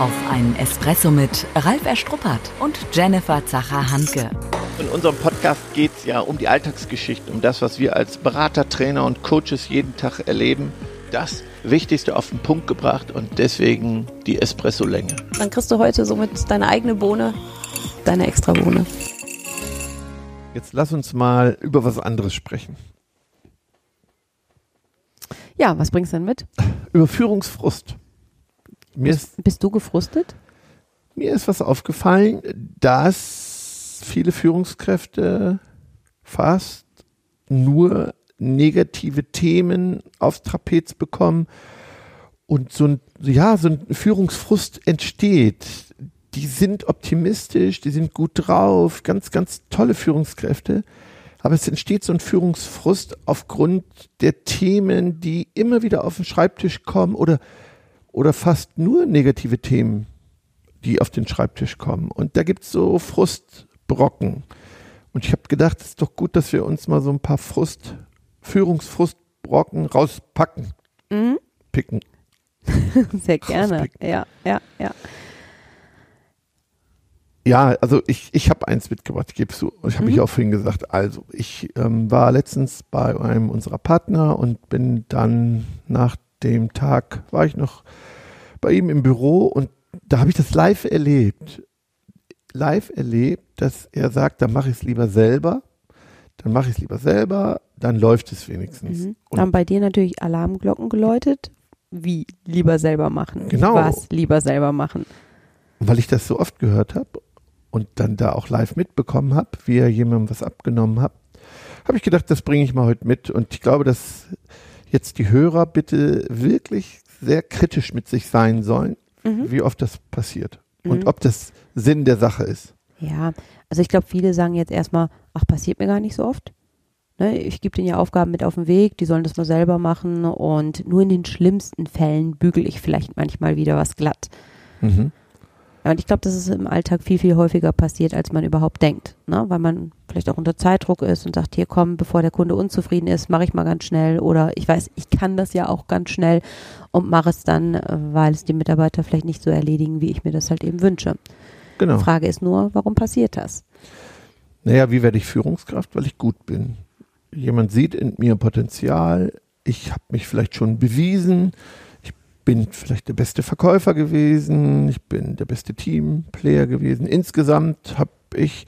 auf einen Espresso mit Ralf Erstruppert und Jennifer Zacher-Hanke. In unserem Podcast geht es ja um die Alltagsgeschichten, um das, was wir als Berater, Trainer und Coaches jeden Tag erleben. Das Wichtigste auf den Punkt gebracht und deswegen die Espresso-Länge. Dann kriegst du heute somit deine eigene Bohne, deine extra Bohne. Jetzt lass uns mal über was anderes sprechen. Ja, was bringst du denn mit? Über Führungsfrust. Mir bist, ist, bist du gefrustet? Mir ist was aufgefallen, dass viele Führungskräfte fast nur negative Themen aufs Trapez bekommen und so ein, ja, so ein Führungsfrust entsteht. Die sind optimistisch, die sind gut drauf, ganz, ganz tolle Führungskräfte. Aber es entsteht so ein Führungsfrust aufgrund der Themen, die immer wieder auf den Schreibtisch kommen oder, oder fast nur negative Themen, die auf den Schreibtisch kommen. Und da gibt es so Frustbrocken. Und ich habe gedacht, es ist doch gut, dass wir uns mal so ein paar Frust, Führungsfrustbrocken rauspacken. Mhm. Picken. Sehr gerne. Ja, ja, ja. Ja, also ich, ich habe eins mitgebracht, ich gebe zu. Ich habe mhm. mich auch vorhin gesagt. Also, ich ähm, war letztens bei einem unserer Partner und bin dann nach dem Tag, war ich noch bei ihm im Büro und da habe ich das live erlebt. Live erlebt, dass er sagt, dann mache ich es lieber selber. Dann mache ich es lieber selber, dann läuft es wenigstens. Mhm. Dann bei dir natürlich Alarmglocken geläutet. Wie lieber selber machen? Genau. Was lieber selber machen? Weil ich das so oft gehört habe und dann da auch live mitbekommen habe, wie er jemandem was abgenommen hat, habe ich gedacht, das bringe ich mal heute mit. Und ich glaube, dass jetzt die Hörer bitte wirklich sehr kritisch mit sich sein sollen, mhm. wie oft das passiert mhm. und ob das Sinn der Sache ist. Ja, also ich glaube, viele sagen jetzt erstmal, ach, passiert mir gar nicht so oft. Ne, ich gebe denen ja Aufgaben mit auf den Weg, die sollen das mal selber machen und nur in den schlimmsten Fällen bügel ich vielleicht manchmal wieder was glatt. Mhm. Und ich glaube, dass es im Alltag viel, viel häufiger passiert, als man überhaupt denkt. Ne? Weil man vielleicht auch unter Zeitdruck ist und sagt, hier komm, bevor der Kunde unzufrieden ist, mache ich mal ganz schnell. Oder ich weiß, ich kann das ja auch ganz schnell und mache es dann, weil es die Mitarbeiter vielleicht nicht so erledigen, wie ich mir das halt eben wünsche. Genau. Die Frage ist nur, warum passiert das? Naja, wie werde ich Führungskraft? Weil ich gut bin. Jemand sieht in mir Potenzial. Ich habe mich vielleicht schon bewiesen bin vielleicht der beste Verkäufer gewesen, ich bin der beste Teamplayer gewesen. Insgesamt habe ich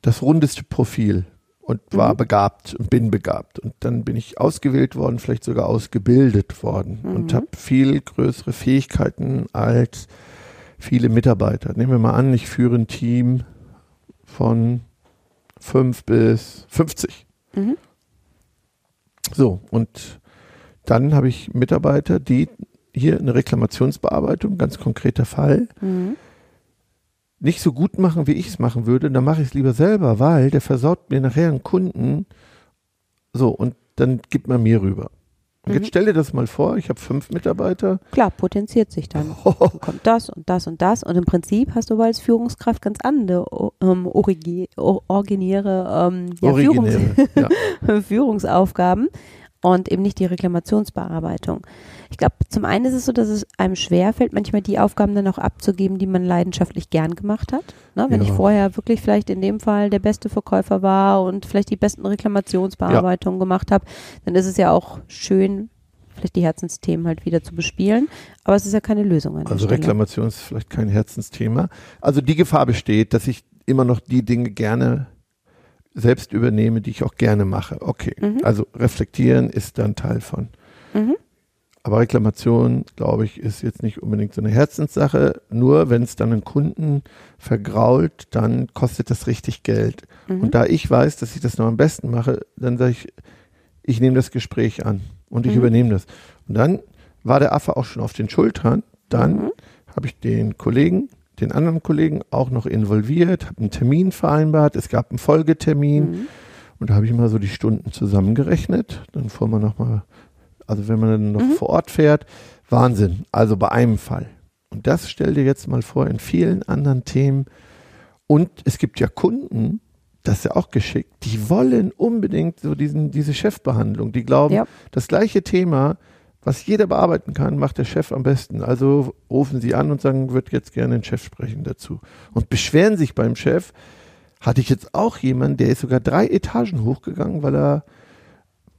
das rundeste Profil und war mhm. begabt und bin begabt. Und dann bin ich ausgewählt worden, vielleicht sogar ausgebildet worden mhm. und habe viel größere Fähigkeiten als viele Mitarbeiter. Nehmen wir mal an, ich führe ein Team von fünf bis 50. Mhm. So, und dann habe ich Mitarbeiter, die hier eine Reklamationsbearbeitung, ganz konkreter Fall, mhm. nicht so gut machen, wie ich es machen würde, dann mache ich es lieber selber, weil der versaut mir nachher einen Kunden. So, und dann gibt man mir rüber. Und jetzt mhm. stell dir das mal vor, ich habe fünf Mitarbeiter. Klar, potenziert sich dann. Oh. Kommt das und das und das. Und im Prinzip hast du als Führungskraft ganz andere ähm, originäre, ähm, ja, Führungs ja. Führungsaufgaben und eben nicht die Reklamationsbearbeitung. Ich glaube, zum einen ist es so, dass es einem schwerfällt, manchmal die Aufgaben dann auch abzugeben, die man leidenschaftlich gern gemacht hat. Ne? Wenn ja. ich vorher wirklich vielleicht in dem Fall der beste Verkäufer war und vielleicht die besten Reklamationsbearbeitungen ja. gemacht habe, dann ist es ja auch schön, vielleicht die Herzensthemen halt wieder zu bespielen. Aber es ist ja keine Lösung. also Reklamation ist vielleicht kein Herzensthema. Also die Gefahr besteht, dass ich immer noch die Dinge gerne selbst übernehme, die ich auch gerne mache. Okay, mhm. also reflektieren ist dann Teil von. Mhm. Aber Reklamation, glaube ich, ist jetzt nicht unbedingt so eine Herzenssache. Nur wenn es dann einen Kunden vergrault, dann kostet das richtig Geld. Mhm. Und da ich weiß, dass ich das noch am besten mache, dann sage ich, ich nehme das Gespräch an und ich mhm. übernehme das. Und dann war der Affe auch schon auf den Schultern. Dann mhm. habe ich den Kollegen, den anderen Kollegen auch noch involviert, habe einen Termin vereinbart. Es gab einen Folgetermin. Mhm. Und da habe ich mal so die Stunden zusammengerechnet. Dann fuhr man nochmal also wenn man dann noch mhm. vor Ort fährt, Wahnsinn. Also bei einem Fall. Und das stell dir jetzt mal vor in vielen anderen Themen. Und es gibt ja Kunden, das ist ja auch geschickt, die wollen unbedingt so diesen, diese Chefbehandlung. Die glauben, ja. das gleiche Thema was jeder bearbeiten kann, macht der Chef am besten. Also rufen Sie an und sagen, wird jetzt gerne den Chef sprechen dazu. Und beschweren sich beim Chef. Hatte ich jetzt auch jemanden, der ist sogar drei Etagen hochgegangen, weil er,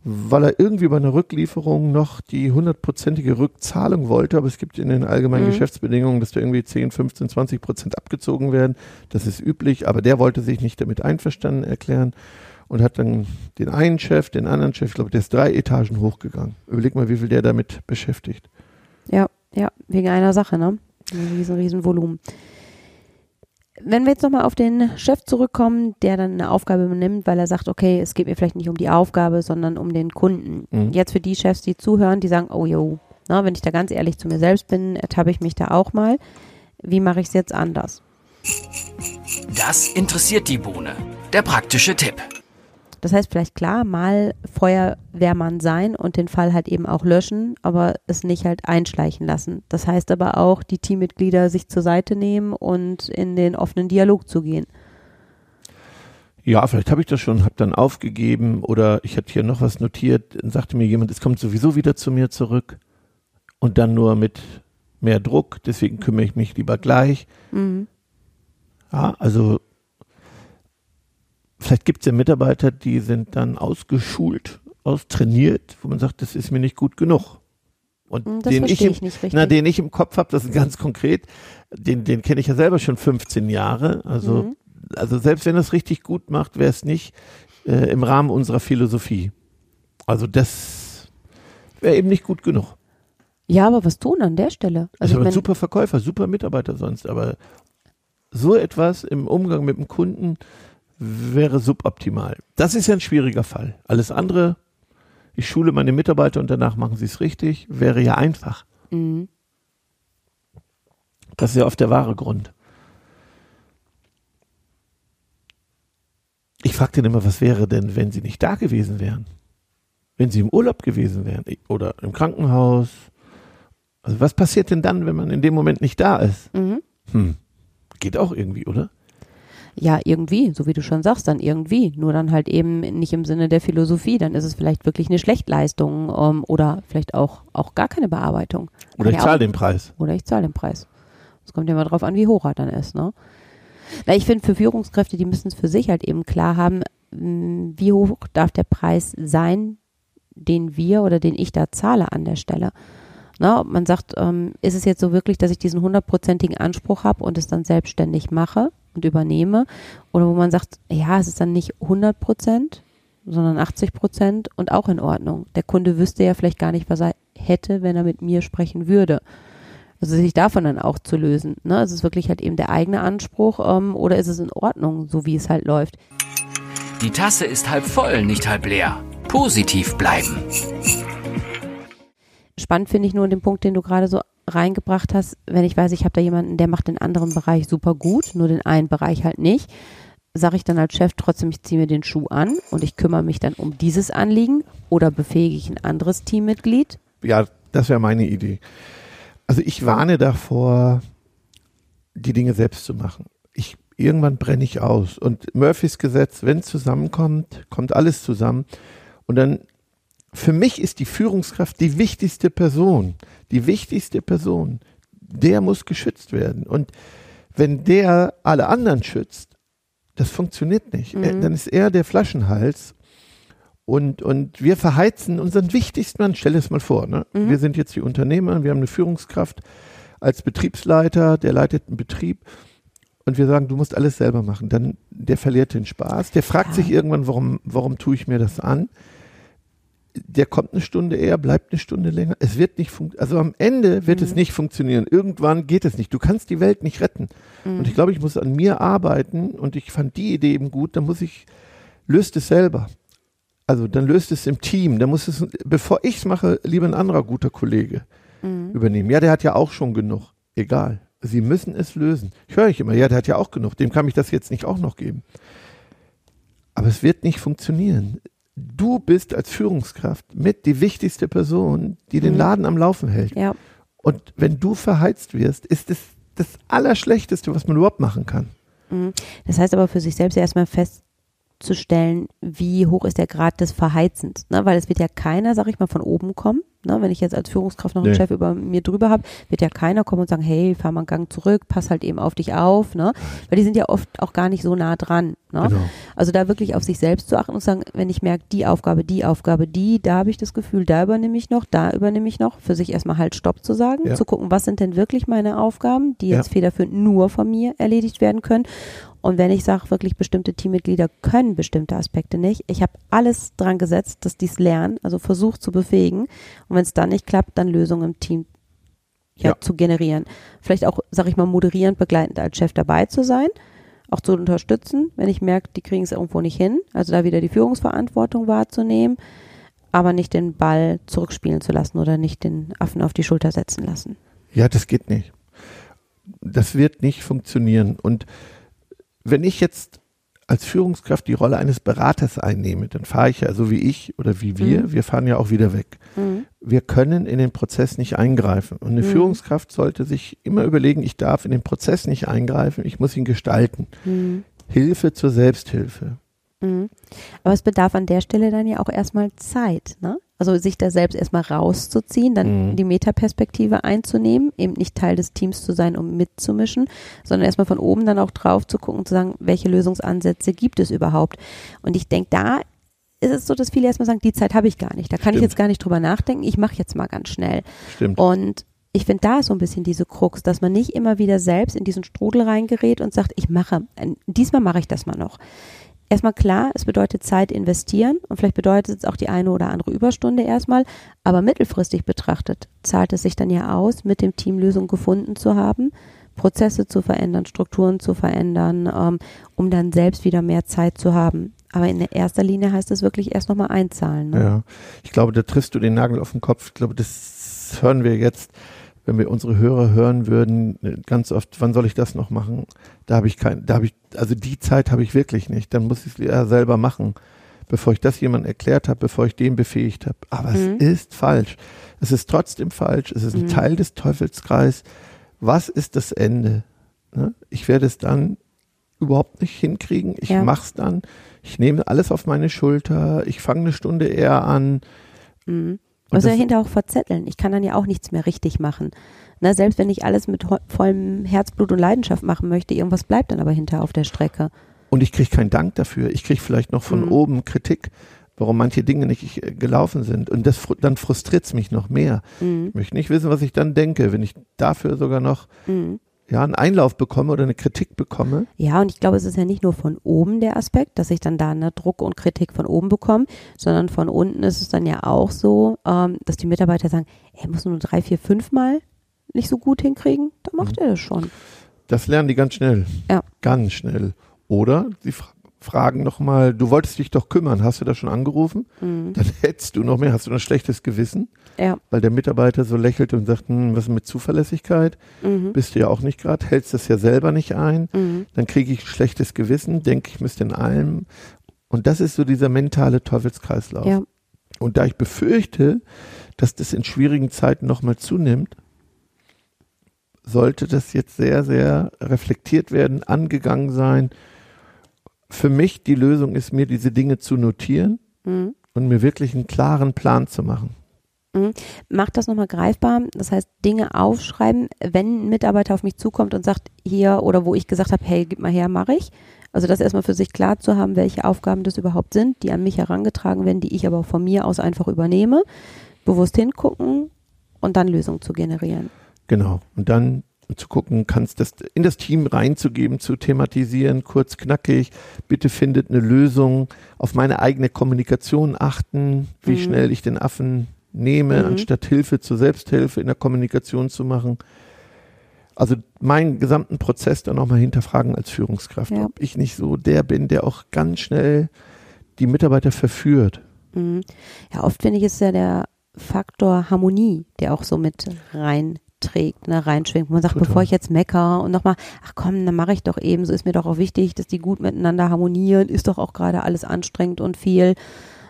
weil er irgendwie bei einer Rücklieferung noch die hundertprozentige Rückzahlung wollte. Aber es gibt in den allgemeinen mhm. Geschäftsbedingungen, dass da irgendwie 10, 15, 20 Prozent abgezogen werden. Das ist üblich. Aber der wollte sich nicht damit einverstanden erklären und hat dann den einen Chef, den anderen Chef, ich glaube, der ist drei Etagen hochgegangen. Überleg mal, wie viel der damit beschäftigt. Ja, ja, wegen einer Sache, ne? Riesen, riesen Volumen. Wenn wir jetzt nochmal auf den Chef zurückkommen, der dann eine Aufgabe übernimmt, weil er sagt, okay, es geht mir vielleicht nicht um die Aufgabe, sondern um den Kunden. Mhm. Jetzt für die Chefs, die zuhören, die sagen, oh jo, na, wenn ich da ganz ehrlich zu mir selbst bin, ertappe ich mich da auch mal. Wie mache ich es jetzt anders? Das interessiert die Bohne. Der praktische Tipp. Das heißt vielleicht klar, mal Feuerwehrmann sein und den Fall halt eben auch löschen, aber es nicht halt einschleichen lassen. Das heißt aber auch, die Teammitglieder sich zur Seite nehmen und in den offenen Dialog zu gehen. Ja, vielleicht habe ich das schon, habe dann aufgegeben oder ich hatte hier noch was notiert, dann sagte mir jemand, es kommt sowieso wieder zu mir zurück und dann nur mit mehr Druck, deswegen kümmere ich mich lieber gleich. Mhm. Ja, also vielleicht gibt es ja Mitarbeiter, die sind dann ausgeschult, austrainiert, wo man sagt, das ist mir nicht gut genug. Und hm, das den ich, im, ich na, den ich im Kopf habe, das ist ganz konkret, den, den kenne ich ja selber schon 15 Jahre. Also, mhm. also selbst wenn es richtig gut macht, wäre es nicht äh, im Rahmen unserer Philosophie. Also das wäre eben nicht gut genug. Ja, aber was tun an der Stelle? Also ist ein super Verkäufer, super Mitarbeiter sonst, aber so etwas im Umgang mit dem Kunden, wäre suboptimal. Das ist ja ein schwieriger Fall. Alles andere, ich schule meine Mitarbeiter und danach machen sie es richtig, wäre ja einfach. Mhm. Das ist ja oft der wahre Grund. Ich frage den immer, was wäre denn, wenn sie nicht da gewesen wären? Wenn sie im Urlaub gewesen wären oder im Krankenhaus? Also was passiert denn dann, wenn man in dem Moment nicht da ist? Mhm. Hm. Geht auch irgendwie, oder? Ja, irgendwie, so wie du schon sagst, dann irgendwie. Nur dann halt eben nicht im Sinne der Philosophie. Dann ist es vielleicht wirklich eine Schlechtleistung ähm, oder vielleicht auch, auch gar keine Bearbeitung. Oder ich zahle den Preis. Oder ich zahle den Preis. Es kommt ja mal drauf an, wie hoch er dann ist, ne? Na, ich finde für Führungskräfte, die müssen es für sich halt eben klar haben, hm, wie hoch darf der Preis sein, den wir oder den ich da zahle an der Stelle. Na, man sagt, ähm, ist es jetzt so wirklich, dass ich diesen hundertprozentigen Anspruch habe und es dann selbstständig mache? Und übernehme. Oder wo man sagt, ja, es ist dann nicht 100 Prozent, sondern 80 Prozent und auch in Ordnung. Der Kunde wüsste ja vielleicht gar nicht, was er hätte, wenn er mit mir sprechen würde. Also sich davon dann auch zu lösen. Ne? Ist es wirklich halt eben der eigene Anspruch ähm, oder ist es in Ordnung, so wie es halt läuft? Die Tasse ist halb voll, nicht halb leer. Positiv bleiben. Spannend finde ich nur den Punkt, den du gerade so reingebracht hast, wenn ich weiß, ich habe da jemanden, der macht den anderen Bereich super gut, nur den einen Bereich halt nicht, sage ich dann als Chef trotzdem, ich ziehe mir den Schuh an und ich kümmere mich dann um dieses Anliegen oder befähige ich ein anderes Teammitglied? Ja, das wäre meine Idee. Also ich warne davor, die Dinge selbst zu machen. Ich, irgendwann brenne ich aus. Und Murphys Gesetz, wenn es zusammenkommt, kommt alles zusammen. Und dann für mich ist die Führungskraft die wichtigste Person. Die wichtigste Person. Der muss geschützt werden. Und wenn der alle anderen schützt, das funktioniert nicht. Mhm. Dann ist er der Flaschenhals. Und, und wir verheizen unseren wichtigsten Mann. Stell dir das mal vor. Ne? Mhm. Wir sind jetzt die Unternehmer, wir haben eine Führungskraft als Betriebsleiter, der leitet einen Betrieb. Und wir sagen, du musst alles selber machen. Dann, der verliert den Spaß. Der fragt ja. sich irgendwann, warum, warum tue ich mir das an? Der kommt eine Stunde eher, bleibt eine Stunde länger. Es wird nicht funktionieren. Also am Ende wird mhm. es nicht funktionieren. Irgendwann geht es nicht. Du kannst die Welt nicht retten. Mhm. Und ich glaube, ich muss an mir arbeiten und ich fand die Idee eben gut. Dann muss ich, löst es selber. Also dann löst es im Team. Dann muss es, bevor ich es mache, lieber ein anderer guter Kollege mhm. übernehmen. Ja, der hat ja auch schon genug. Egal. Sie müssen es lösen. Ich höre ich immer, ja, der hat ja auch genug. Dem kann ich das jetzt nicht auch noch geben. Aber es wird nicht funktionieren du bist als Führungskraft mit die wichtigste Person, die den mhm. Laden am Laufen hält. Ja. Und wenn du verheizt wirst, ist es das, das Allerschlechteste, was man überhaupt machen kann. Mhm. Das heißt aber für sich selbst erstmal festzustellen, wie hoch ist der Grad des Verheizens. Ne? Weil es wird ja keiner, sag ich mal, von oben kommen Ne, wenn ich jetzt als Führungskraft noch einen nee. Chef über mir drüber habe, wird ja keiner kommen und sagen, hey, fahr mal einen Gang zurück, pass halt eben auf dich auf, ne? Weil die sind ja oft auch gar nicht so nah dran. Ne? Genau. Also da wirklich auf sich selbst zu achten und sagen, wenn ich merke, die Aufgabe, die Aufgabe, die, da habe ich das Gefühl, da übernehme ich noch, da übernehme ich noch, für sich erstmal halt Stopp zu sagen, ja. zu gucken, was sind denn wirklich meine Aufgaben, die jetzt ja. federführend nur von mir erledigt werden können und wenn ich sage, wirklich bestimmte Teammitglieder können bestimmte Aspekte nicht, ich habe alles dran gesetzt, dass die es lernen, also versucht zu befähigen. Und wenn es dann nicht klappt, dann Lösungen im Team ja, ja. zu generieren. Vielleicht auch, sage ich mal, moderierend, begleitend als Chef dabei zu sein, auch zu unterstützen, wenn ich merke, die kriegen es irgendwo nicht hin. Also da wieder die Führungsverantwortung wahrzunehmen, aber nicht den Ball zurückspielen zu lassen oder nicht den Affen auf die Schulter setzen lassen. Ja, das geht nicht. Das wird nicht funktionieren. Und wenn ich jetzt als Führungskraft die Rolle eines Beraters einnehme, dann fahre ich ja so wie ich oder wie wir, mhm. wir fahren ja auch wieder weg. Mhm. Wir können in den Prozess nicht eingreifen. Und eine mhm. Führungskraft sollte sich immer überlegen, ich darf in den Prozess nicht eingreifen, ich muss ihn gestalten. Mhm. Hilfe zur Selbsthilfe. Mhm. Aber es bedarf an der Stelle dann ja auch erstmal Zeit, ne? Also sich da selbst erstmal rauszuziehen, dann mhm. die Metaperspektive einzunehmen, eben nicht Teil des Teams zu sein, um mitzumischen, sondern erstmal von oben dann auch drauf zu gucken, zu sagen, welche Lösungsansätze gibt es überhaupt. Und ich denke, da ist es so, dass viele erstmal sagen, die Zeit habe ich gar nicht. Da kann Stimmt. ich jetzt gar nicht drüber nachdenken. Ich mache jetzt mal ganz schnell. Stimmt. Und ich finde, da ist so ein bisschen diese Krux, dass man nicht immer wieder selbst in diesen Strudel reingerät und sagt, ich mache, diesmal mache ich das mal noch erstmal klar, es bedeutet Zeit investieren und vielleicht bedeutet es auch die eine oder andere Überstunde erstmal, aber mittelfristig betrachtet zahlt es sich dann ja aus, mit dem Team Lösungen gefunden zu haben, Prozesse zu verändern, Strukturen zu verändern, ähm, um dann selbst wieder mehr Zeit zu haben. Aber in erster Linie heißt es wirklich erst nochmal einzahlen. Ne? Ja, ich glaube, da triffst du den Nagel auf den Kopf. Ich glaube, das hören wir jetzt wenn wir unsere Hörer hören würden, ganz oft, wann soll ich das noch machen? Da habe ich kein, da habe ich, also die Zeit habe ich wirklich nicht. Dann muss ich es ja selber machen, bevor ich das jemand erklärt habe, bevor ich den befähigt habe. Aber mhm. es ist falsch. Es ist trotzdem falsch. Es ist ein mhm. Teil des Teufelskreis. Was ist das Ende? Ne? Ich werde es dann überhaupt nicht hinkriegen. Ich ja. mache es dann. Ich nehme alles auf meine Schulter. Ich fange eine Stunde eher an. Mhm. Also dahinter auch verzetteln. Ich kann dann ja auch nichts mehr richtig machen. Na, selbst wenn ich alles mit vollem Herzblut und Leidenschaft machen möchte, irgendwas bleibt dann aber hinter auf der Strecke. Und ich kriege keinen Dank dafür. Ich kriege vielleicht noch von mhm. oben Kritik, warum manche Dinge nicht äh, gelaufen sind. Und das, dann frustriert es mich noch mehr. Mhm. Ich möchte nicht wissen, was ich dann denke, wenn ich dafür sogar noch mhm ja, einen Einlauf bekomme oder eine Kritik bekomme. Ja, und ich glaube, es ist ja nicht nur von oben der Aspekt, dass ich dann da eine Druck und Kritik von oben bekomme, sondern von unten ist es dann ja auch so, ähm, dass die Mitarbeiter sagen, er muss nur drei, vier, fünf Mal nicht so gut hinkriegen, dann macht mhm. er das schon. Das lernen die ganz schnell. Ja. Ganz schnell. Oder sie fra fragen nochmal, du wolltest dich doch kümmern, hast du da schon angerufen? Mhm. Dann hättest du noch mehr, hast du noch ein schlechtes Gewissen? Ja. Weil der Mitarbeiter so lächelt und sagt, hm, was ist mit Zuverlässigkeit? Mhm. Bist du ja auch nicht gerade, hältst das ja selber nicht ein. Mhm. Dann kriege ich ein schlechtes Gewissen, denke ich müsste in allem. Und das ist so dieser mentale Teufelskreislauf. Ja. Und da ich befürchte, dass das in schwierigen Zeiten nochmal zunimmt, sollte das jetzt sehr, sehr reflektiert werden, angegangen sein. Für mich die Lösung ist, mir diese Dinge zu notieren mhm. und mir wirklich einen klaren Plan zu machen. Mhm. Macht das nochmal greifbar. Das heißt, Dinge aufschreiben, wenn ein Mitarbeiter auf mich zukommt und sagt, hier oder wo ich gesagt habe, hey, gib mal her, mache ich. Also das erstmal für sich klar zu haben, welche Aufgaben das überhaupt sind, die an mich herangetragen werden, die ich aber von mir aus einfach übernehme. Bewusst hingucken und dann Lösungen zu generieren. Genau. Und dann zu gucken, kannst das in das Team reinzugeben, zu thematisieren, kurz knackig, bitte findet eine Lösung, auf meine eigene Kommunikation achten, wie mhm. schnell ich den Affen nehme, mhm. anstatt Hilfe zur Selbsthilfe in der Kommunikation zu machen. Also meinen gesamten Prozess dann nochmal hinterfragen als Führungskraft, ja. ob ich nicht so der bin, der auch ganz schnell die Mitarbeiter verführt. Mhm. Ja, oft finde ich ist ja der Faktor Harmonie, der auch so mit reinträgt, ne, reinschwingt. Man sagt, Total. bevor ich jetzt mecker und nochmal, ach komm, dann mache ich doch eben, so ist mir doch auch wichtig, dass die gut miteinander harmonieren, ist doch auch gerade alles anstrengend und viel.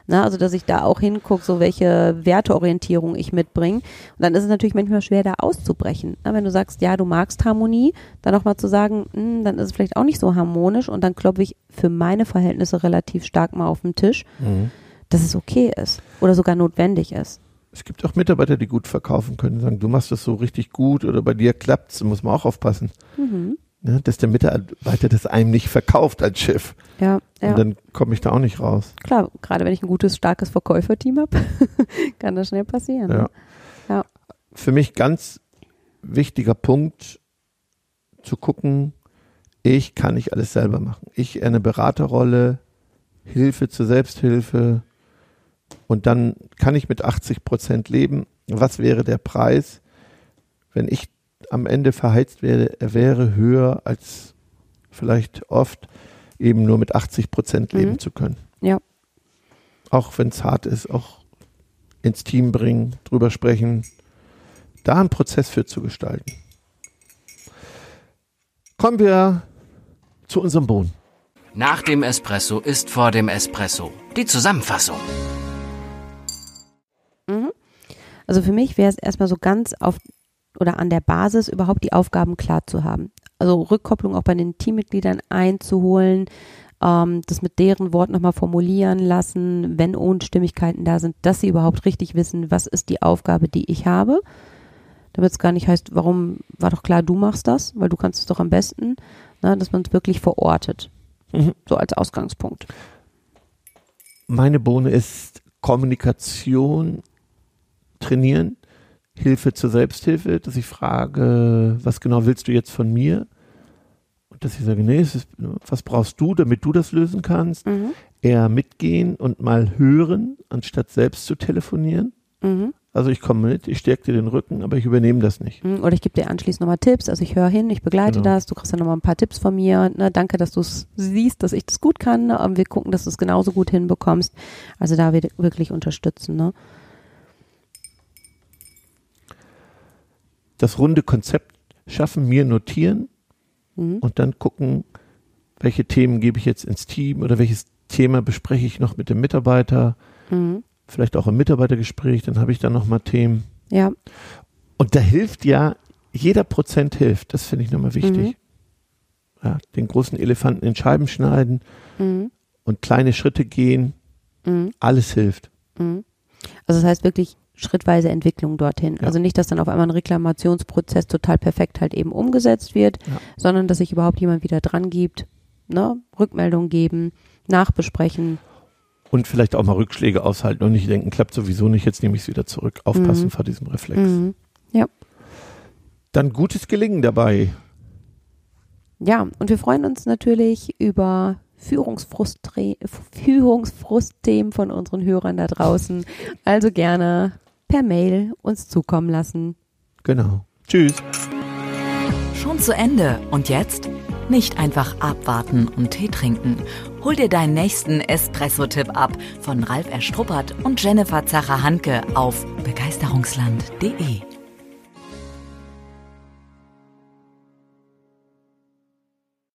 Ne? Also, dass ich da auch hingucke, so welche Werteorientierung ich mitbringe. Und dann ist es natürlich manchmal schwer, da auszubrechen. Ne? Wenn du sagst, ja, du magst Harmonie, dann nochmal zu sagen, mh, hm, dann ist es vielleicht auch nicht so harmonisch und dann klopfe ich für meine Verhältnisse relativ stark mal auf den Tisch, mhm. dass es okay ist oder sogar notwendig ist. Es gibt auch Mitarbeiter, die gut verkaufen können, sagen, du machst das so richtig gut oder bei dir klappt's, da muss man auch aufpassen. Mhm. Ja, dass der Mitarbeiter das einem nicht verkauft als Chef. Ja, ja. Und dann komme ich da auch nicht raus. Klar, gerade wenn ich ein gutes, starkes Verkäuferteam habe, kann das schnell passieren. Ja. Ne? ja. Für mich ganz wichtiger Punkt zu gucken, ich kann nicht alles selber machen. Ich eine Beraterrolle, Hilfe zur Selbsthilfe und dann kann ich mit 80 Prozent leben. Was wäre der Preis, wenn ich am Ende verheizt werde? Er wäre höher als vielleicht oft eben nur mit 80 Prozent leben mhm. zu können. Ja. Auch wenn es hart ist, auch ins Team bringen, drüber sprechen, da einen Prozess für zu gestalten. Kommen wir zu unserem Bohnen. Nach dem Espresso ist vor dem Espresso. Die Zusammenfassung. Also für mich wäre es erstmal so ganz auf oder an der Basis überhaupt die Aufgaben klar zu haben. Also Rückkopplung auch bei den Teammitgliedern einzuholen, ähm, das mit deren Wort nochmal formulieren lassen, wenn Unstimmigkeiten da sind, dass sie überhaupt richtig wissen, was ist die Aufgabe, die ich habe. Damit es gar nicht heißt, warum war doch klar, du machst das, weil du kannst es doch am besten, ne, dass man es wirklich verortet. Mhm. So als Ausgangspunkt. Meine Bohne ist Kommunikation trainieren, Hilfe zur Selbsthilfe, dass ich frage, was genau willst du jetzt von mir? Und dass ich sage, nee, ist, was brauchst du, damit du das lösen kannst? Mhm. Eher mitgehen und mal hören, anstatt selbst zu telefonieren. Mhm. Also ich komme mit, ich stärke dir den Rücken, aber ich übernehme das nicht. Mhm, oder ich gebe dir anschließend nochmal Tipps, also ich höre hin, ich begleite genau. das, du kriegst dann nochmal ein paar Tipps von mir. Ne? Danke, dass du es siehst, dass ich das gut kann. Ne? Wir gucken, dass du es genauso gut hinbekommst. Also da wirklich unterstützen. Ne? Das runde Konzept schaffen, mir notieren mhm. und dann gucken, welche Themen gebe ich jetzt ins Team oder welches Thema bespreche ich noch mit dem Mitarbeiter. Mhm vielleicht auch im Mitarbeitergespräch, dann habe ich da nochmal Themen. Ja. Und da hilft ja, jeder Prozent hilft, das finde ich nochmal wichtig. Mhm. Ja, den großen Elefanten in Scheiben schneiden mhm. und kleine Schritte gehen, mhm. alles hilft. Mhm. Also das heißt wirklich schrittweise Entwicklung dorthin. Ja. Also nicht, dass dann auf einmal ein Reklamationsprozess total perfekt halt eben umgesetzt wird, ja. sondern dass sich überhaupt jemand wieder dran gibt, ne? Rückmeldung geben, nachbesprechen und vielleicht auch mal Rückschläge aushalten und nicht denken, klappt sowieso nicht, jetzt nehme ich es wieder zurück. Aufpassen mhm. vor diesem Reflex. Mhm. Ja. Dann gutes Gelingen dabei. Ja, und wir freuen uns natürlich über Führungsfrustthemen von unseren Hörern da draußen. Also gerne per Mail uns zukommen lassen. Genau. Tschüss. Schon zu Ende. Und jetzt? Nicht einfach abwarten und Tee trinken. Hol dir deinen nächsten Espresso-Tipp ab von Ralf Erstruppert und Jennifer Zacher-Hanke auf begeisterungsland.de.